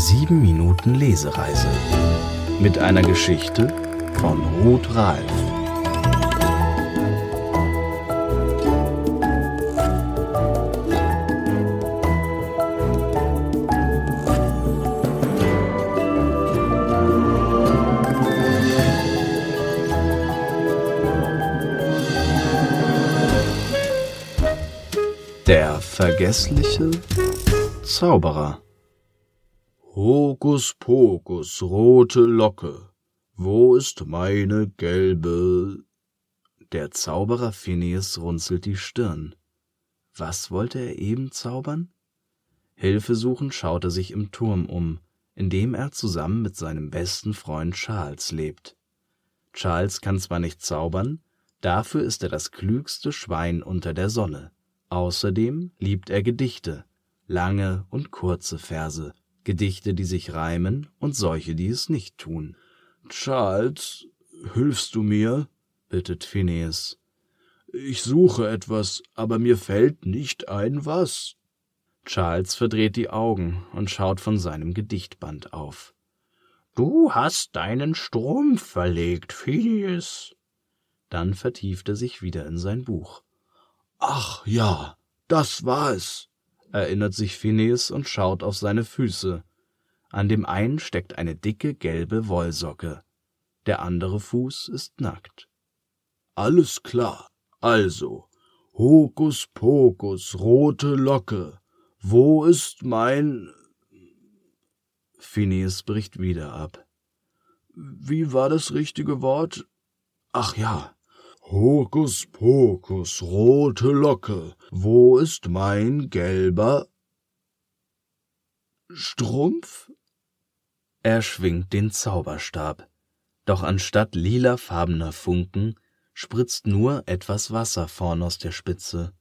sieben Minuten Lesereise mit einer Geschichte von Ruth Ralf. Der vergessliche Zauberer. Hokus pokus, rote Locke, wo ist meine gelbe? Der Zauberer Phineas runzelt die Stirn. Was wollte er eben zaubern? Hilfesuchend schaut er sich im Turm um, in dem er zusammen mit seinem besten Freund Charles lebt. Charles kann zwar nicht zaubern, dafür ist er das klügste Schwein unter der Sonne. Außerdem liebt er Gedichte, lange und kurze Verse, Gedichte, die sich reimen und solche, die es nicht tun. Charles, hilfst du mir? bittet Phineas. Ich suche etwas, aber mir fällt nicht ein, was. Charles verdreht die Augen und schaut von seinem Gedichtband auf. Du hast deinen Strumpf verlegt, Phineas. Dann vertieft er sich wieder in sein Buch. Ach ja, das war es, erinnert sich Phineas und schaut auf seine Füße. An dem einen steckt eine dicke gelbe Wollsocke, der andere Fuß ist nackt. Alles klar. Also, Hokus pokus, rote Locke, wo ist mein. Phineas bricht wieder ab. Wie war das richtige Wort? Ach ja. Hokus pokus, rote Locke, wo ist mein gelber Strumpf? Er schwingt den Zauberstab, doch anstatt lilafarbener Funken spritzt nur etwas Wasser vorn aus der Spitze.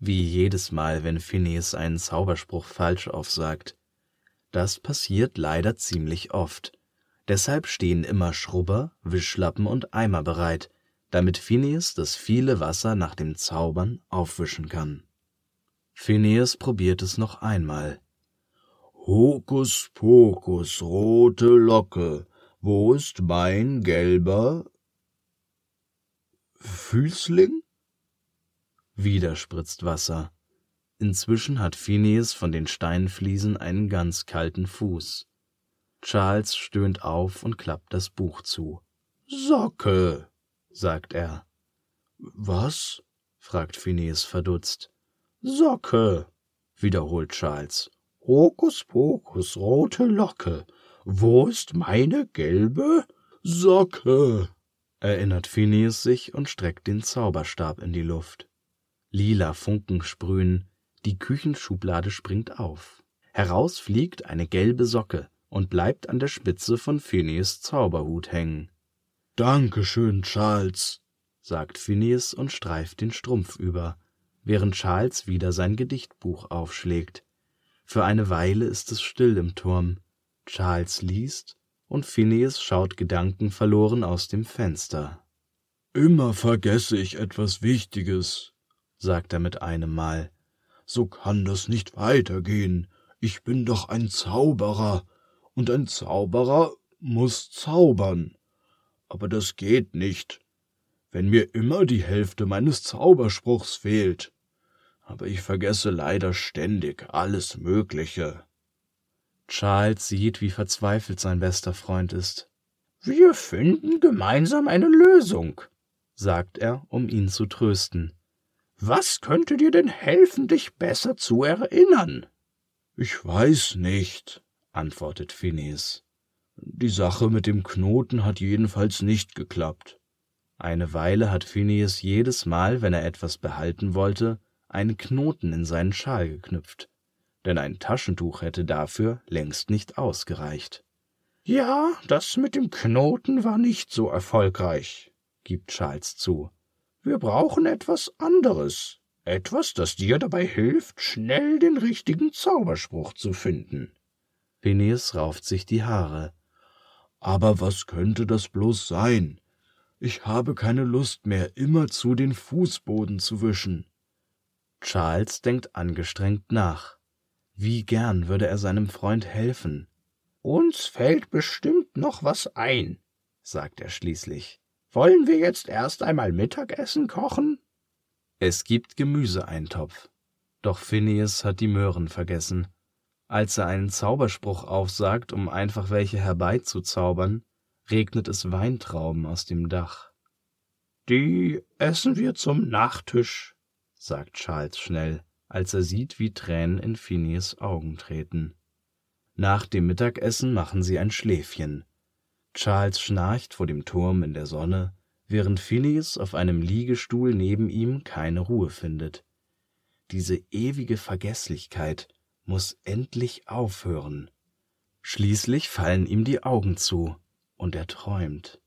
Wie jedes Mal, wenn Phineas einen Zauberspruch falsch aufsagt. Das passiert leider ziemlich oft. Deshalb stehen immer Schrubber, Wischlappen und Eimer bereit, damit Phineas das viele Wasser nach dem Zaubern aufwischen kann. Phineas probiert es noch einmal. Hokus pokus, rote Locke, wo ist mein gelber Füßling? Wieder spritzt Wasser. Inzwischen hat Phineas von den Steinfliesen einen ganz kalten Fuß. Charles stöhnt auf und klappt das Buch zu. Socke, sagt er. Was? fragt Phineas verdutzt. Socke, wiederholt Charles. Hokus pokus, rote Locke. Wo ist meine gelbe Socke? erinnert Phineas sich und streckt den Zauberstab in die Luft. Lila Funken sprühen, die Küchenschublade springt auf. Heraus fliegt eine gelbe Socke und bleibt an der Spitze von Phineas Zauberhut hängen. Dankeschön, Charles, sagt Phineas und streift den Strumpf über, während Charles wieder sein Gedichtbuch aufschlägt. Für eine Weile ist es still im Turm. Charles liest und Phineas schaut gedankenverloren aus dem Fenster. Immer vergesse ich etwas Wichtiges, sagt er mit einem Mal. So kann das nicht weitergehen. Ich bin doch ein Zauberer, und ein Zauberer muss zaubern. Aber das geht nicht, wenn mir immer die Hälfte meines Zauberspruchs fehlt. Aber ich vergesse leider ständig alles Mögliche. Charles sieht, wie verzweifelt sein bester Freund ist. Wir finden gemeinsam eine Lösung, sagt er, um ihn zu trösten. Was könnte dir denn helfen, dich besser zu erinnern? Ich weiß nicht, antwortet Phineas. Die Sache mit dem Knoten hat jedenfalls nicht geklappt. Eine Weile hat Phineas jedes Mal, wenn er etwas behalten wollte, einen Knoten in seinen Schal geknüpft denn ein Taschentuch hätte dafür längst nicht ausgereicht. Ja, das mit dem Knoten war nicht so erfolgreich, gibt Charles zu. Wir brauchen etwas anderes, etwas, das dir dabei hilft, schnell den richtigen Zauberspruch zu finden. Phineas rauft sich die Haare. Aber was könnte das bloß sein? Ich habe keine Lust mehr, immerzu den Fußboden zu wischen. Charles denkt angestrengt nach. Wie gern würde er seinem Freund helfen, Uns fällt bestimmt noch was ein, sagt er schließlich. Wollen wir jetzt erst einmal Mittagessen kochen? Es gibt Gemüseeintopf. Doch Phineas hat die Möhren vergessen. Als er einen Zauberspruch aufsagt, um einfach welche herbeizuzaubern, regnet es Weintrauben aus dem Dach. Die essen wir zum Nachtisch, sagt Charles schnell, als er sieht, wie Tränen in Phineas Augen treten. Nach dem Mittagessen machen sie ein Schläfchen. Charles schnarcht vor dem Turm in der Sonne, während Phineas auf einem Liegestuhl neben ihm keine Ruhe findet. Diese ewige Vergeßlichkeit muss endlich aufhören. Schließlich fallen ihm die Augen zu, und er träumt.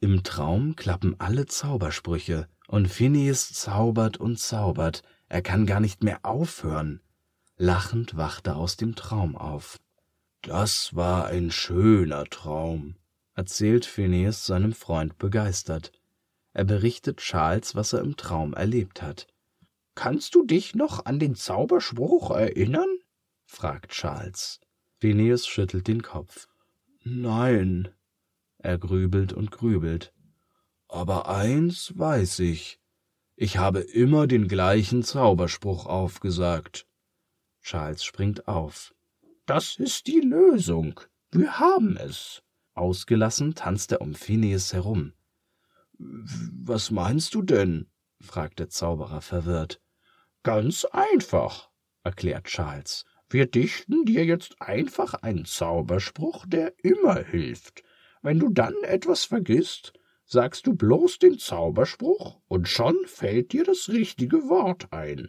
Im Traum klappen alle Zaubersprüche, und Phineas zaubert und zaubert, er kann gar nicht mehr aufhören. Lachend wacht er aus dem Traum auf. Das war ein schöner Traum, erzählt Phineas seinem Freund begeistert. Er berichtet Charles, was er im Traum erlebt hat. Kannst du dich noch an den Zauberspruch erinnern? Fragt Charles. Phineas schüttelt den Kopf. Nein, er grübelt und grübelt. Aber eins weiß ich. Ich habe immer den gleichen Zauberspruch aufgesagt. Charles springt auf. Das ist die Lösung. Wir haben es. Ausgelassen tanzt er um Phineas herum. Was meinst du denn? fragt der Zauberer verwirrt. Ganz einfach, erklärt Charles. Wir dichten dir jetzt einfach einen Zauberspruch, der immer hilft. Wenn du dann etwas vergisst, sagst du bloß den Zauberspruch und schon fällt dir das richtige Wort ein.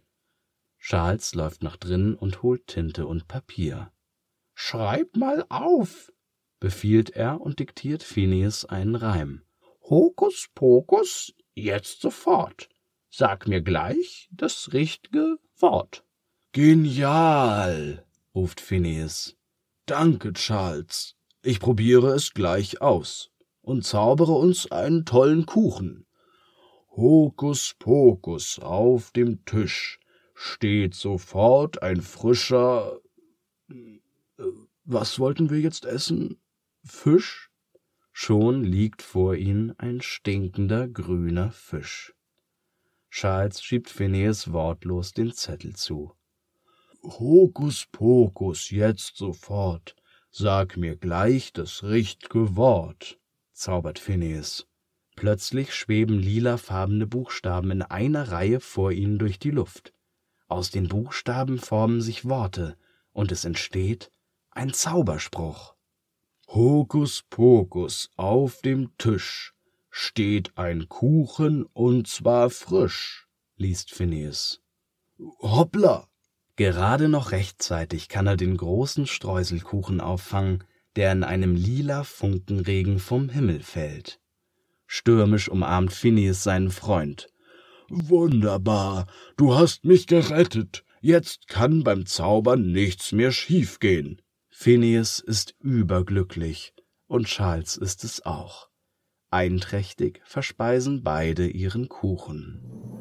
Charles läuft nach drinnen und holt Tinte und Papier. Schreib mal auf, befiehlt er und diktiert Phineas einen Reim. Hokus pokus, jetzt sofort. Sag mir gleich das richtige Wort. Genial, ruft Phineas. Danke, Charles. Ich probiere es gleich aus und zaubere uns einen tollen Kuchen. Hokus pokus, auf dem Tisch steht sofort ein frischer. Äh, was wollten wir jetzt essen? Fisch? Schon liegt vor ihnen ein stinkender grüner Fisch. Charles schiebt Phineas wortlos den Zettel zu. Hokus pokus, jetzt sofort. Sag mir gleich das richtige Wort, zaubert Phineas. Plötzlich schweben lilafarbene Buchstaben in einer Reihe vor ihnen durch die Luft. Aus den Buchstaben formen sich Worte, und es entsteht ein Zauberspruch. Hokus pokus, auf dem Tisch steht ein Kuchen und zwar frisch, liest Phineas. Hoppla, Gerade noch rechtzeitig kann er den großen Streuselkuchen auffangen, der in einem lila Funkenregen vom Himmel fällt. Stürmisch umarmt Phineas seinen Freund. Wunderbar, du hast mich gerettet. Jetzt kann beim Zaubern nichts mehr schiefgehen. Phineas ist überglücklich, und Charles ist es auch. Einträchtig verspeisen beide ihren Kuchen.